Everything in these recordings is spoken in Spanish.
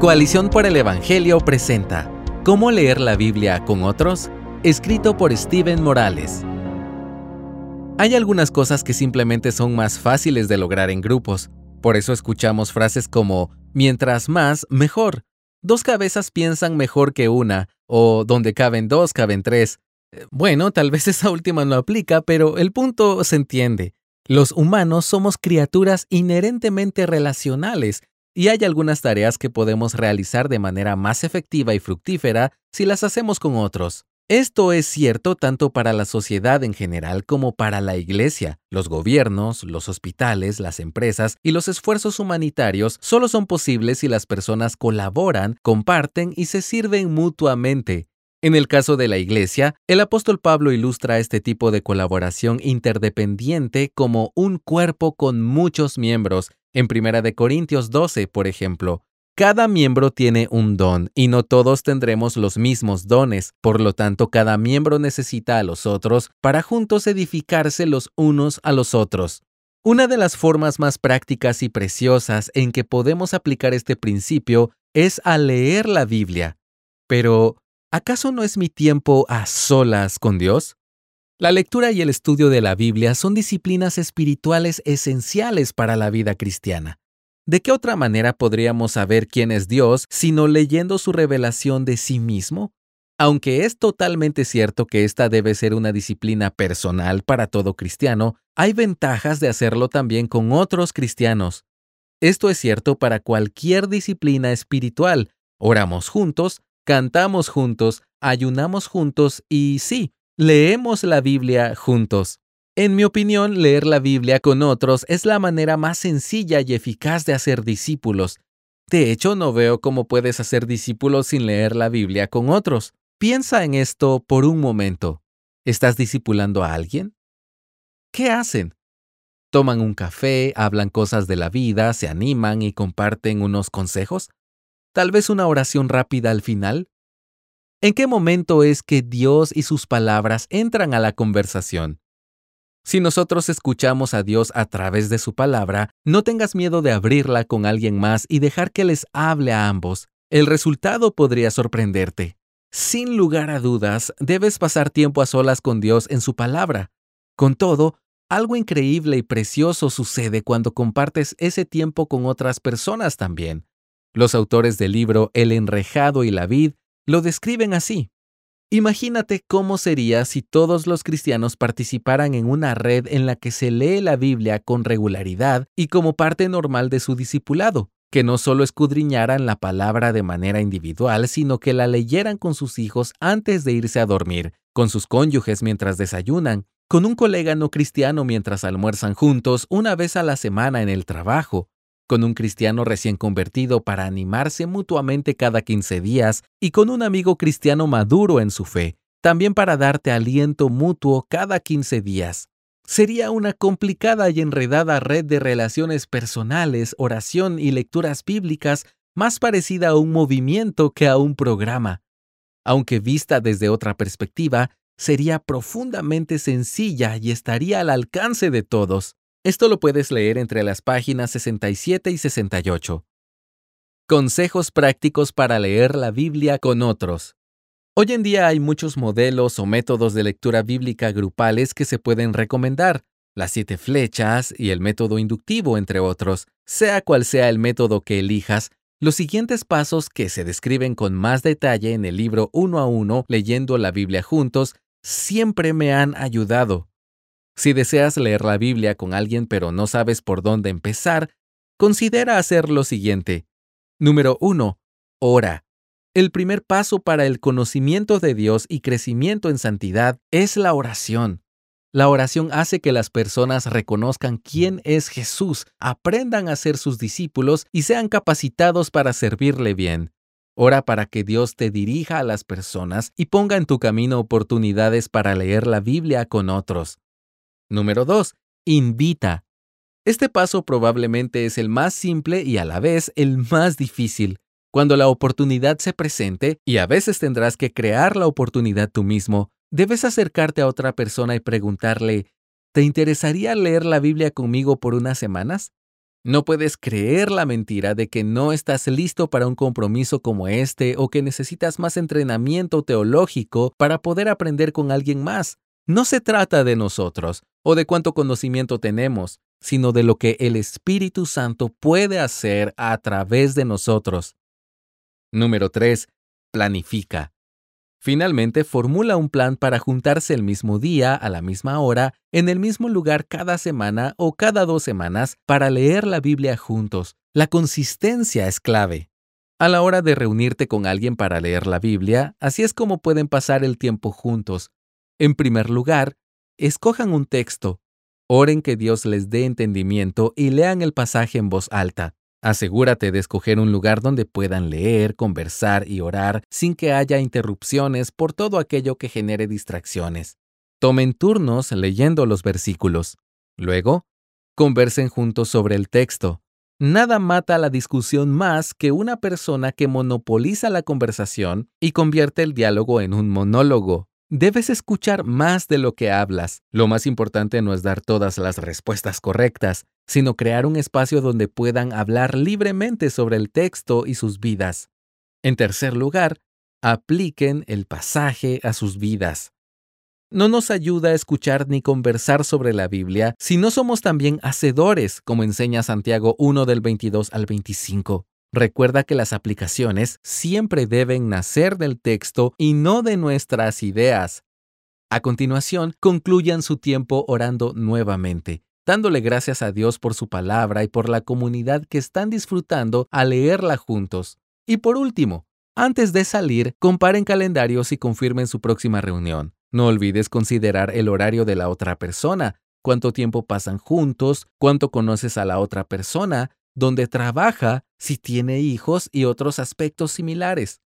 Coalición por el Evangelio presenta ¿Cómo leer la Biblia con otros? Escrito por Steven Morales. Hay algunas cosas que simplemente son más fáciles de lograr en grupos. Por eso escuchamos frases como mientras más, mejor. Dos cabezas piensan mejor que una, o donde caben dos, caben tres. Eh, bueno, tal vez esa última no aplica, pero el punto se entiende. Los humanos somos criaturas inherentemente relacionales y hay algunas tareas que podemos realizar de manera más efectiva y fructífera si las hacemos con otros. Esto es cierto tanto para la sociedad en general como para la Iglesia. Los gobiernos, los hospitales, las empresas y los esfuerzos humanitarios solo son posibles si las personas colaboran, comparten y se sirven mutuamente. En el caso de la Iglesia, el apóstol Pablo ilustra este tipo de colaboración interdependiente como un cuerpo con muchos miembros en 1 Corintios 12, por ejemplo, cada miembro tiene un don y no todos tendremos los mismos dones, por lo tanto cada miembro necesita a los otros para juntos edificarse los unos a los otros. Una de las formas más prácticas y preciosas en que podemos aplicar este principio es a leer la Biblia. Pero, ¿acaso no es mi tiempo a solas con Dios? La lectura y el estudio de la Biblia son disciplinas espirituales esenciales para la vida cristiana. ¿De qué otra manera podríamos saber quién es Dios sino leyendo su revelación de sí mismo? Aunque es totalmente cierto que esta debe ser una disciplina personal para todo cristiano, hay ventajas de hacerlo también con otros cristianos. Esto es cierto para cualquier disciplina espiritual. Oramos juntos, cantamos juntos, ayunamos juntos y sí, Leemos la Biblia juntos. En mi opinión, leer la Biblia con otros es la manera más sencilla y eficaz de hacer discípulos. De hecho, no veo cómo puedes hacer discípulos sin leer la Biblia con otros. Piensa en esto por un momento. ¿Estás discipulando a alguien? ¿Qué hacen? ¿Toman un café, hablan cosas de la vida, se animan y comparten unos consejos? ¿Tal vez una oración rápida al final? ¿En qué momento es que Dios y sus palabras entran a la conversación? Si nosotros escuchamos a Dios a través de su palabra, no tengas miedo de abrirla con alguien más y dejar que les hable a ambos. El resultado podría sorprenderte. Sin lugar a dudas, debes pasar tiempo a solas con Dios en su palabra. Con todo, algo increíble y precioso sucede cuando compartes ese tiempo con otras personas también. Los autores del libro El enrejado y la vid lo describen así. Imagínate cómo sería si todos los cristianos participaran en una red en la que se lee la Biblia con regularidad y como parte normal de su discipulado, que no solo escudriñaran la palabra de manera individual, sino que la leyeran con sus hijos antes de irse a dormir, con sus cónyuges mientras desayunan, con un colega no cristiano mientras almuerzan juntos una vez a la semana en el trabajo, con un cristiano recién convertido para animarse mutuamente cada 15 días y con un amigo cristiano maduro en su fe, también para darte aliento mutuo cada 15 días. Sería una complicada y enredada red de relaciones personales, oración y lecturas bíblicas más parecida a un movimiento que a un programa. Aunque vista desde otra perspectiva, sería profundamente sencilla y estaría al alcance de todos. Esto lo puedes leer entre las páginas 67 y 68. Consejos prácticos para leer la Biblia con otros. Hoy en día hay muchos modelos o métodos de lectura bíblica grupales que se pueden recomendar, las siete flechas y el método inductivo, entre otros. Sea cual sea el método que elijas, los siguientes pasos que se describen con más detalle en el libro uno a uno leyendo la Biblia juntos siempre me han ayudado. Si deseas leer la Biblia con alguien pero no sabes por dónde empezar, considera hacer lo siguiente. Número 1. Ora. El primer paso para el conocimiento de Dios y crecimiento en santidad es la oración. La oración hace que las personas reconozcan quién es Jesús, aprendan a ser sus discípulos y sean capacitados para servirle bien. Ora para que Dios te dirija a las personas y ponga en tu camino oportunidades para leer la Biblia con otros. Número 2. Invita. Este paso probablemente es el más simple y a la vez el más difícil. Cuando la oportunidad se presente, y a veces tendrás que crear la oportunidad tú mismo, debes acercarte a otra persona y preguntarle, ¿te interesaría leer la Biblia conmigo por unas semanas? No puedes creer la mentira de que no estás listo para un compromiso como este o que necesitas más entrenamiento teológico para poder aprender con alguien más. No se trata de nosotros o de cuánto conocimiento tenemos, sino de lo que el Espíritu Santo puede hacer a través de nosotros. Número 3. Planifica. Finalmente, formula un plan para juntarse el mismo día, a la misma hora, en el mismo lugar cada semana o cada dos semanas para leer la Biblia juntos. La consistencia es clave. A la hora de reunirte con alguien para leer la Biblia, así es como pueden pasar el tiempo juntos. En primer lugar, escojan un texto, oren que Dios les dé entendimiento y lean el pasaje en voz alta. Asegúrate de escoger un lugar donde puedan leer, conversar y orar sin que haya interrupciones por todo aquello que genere distracciones. Tomen turnos leyendo los versículos. Luego, conversen juntos sobre el texto. Nada mata la discusión más que una persona que monopoliza la conversación y convierte el diálogo en un monólogo. Debes escuchar más de lo que hablas. Lo más importante no es dar todas las respuestas correctas, sino crear un espacio donde puedan hablar libremente sobre el texto y sus vidas. En tercer lugar, apliquen el pasaje a sus vidas. No nos ayuda a escuchar ni conversar sobre la Biblia si no somos también hacedores, como enseña Santiago 1 del 22 al 25. Recuerda que las aplicaciones siempre deben nacer del texto y no de nuestras ideas. A continuación, concluyan su tiempo orando nuevamente, dándole gracias a Dios por su palabra y por la comunidad que están disfrutando al leerla juntos. Y por último, antes de salir, comparen calendarios y confirmen su próxima reunión. No olvides considerar el horario de la otra persona, cuánto tiempo pasan juntos, cuánto conoces a la otra persona, dónde trabaja, si tiene hijos y otros aspectos similares.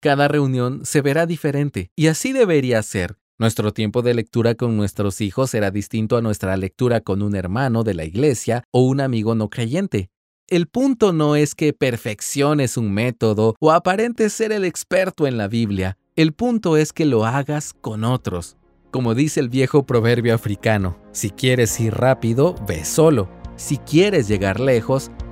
Cada reunión se verá diferente y así debería ser. Nuestro tiempo de lectura con nuestros hijos será distinto a nuestra lectura con un hermano de la iglesia o un amigo no creyente. El punto no es que perfecciones un método o aparentes ser el experto en la Biblia. El punto es que lo hagas con otros. Como dice el viejo proverbio africano, si quieres ir rápido, ve solo. Si quieres llegar lejos,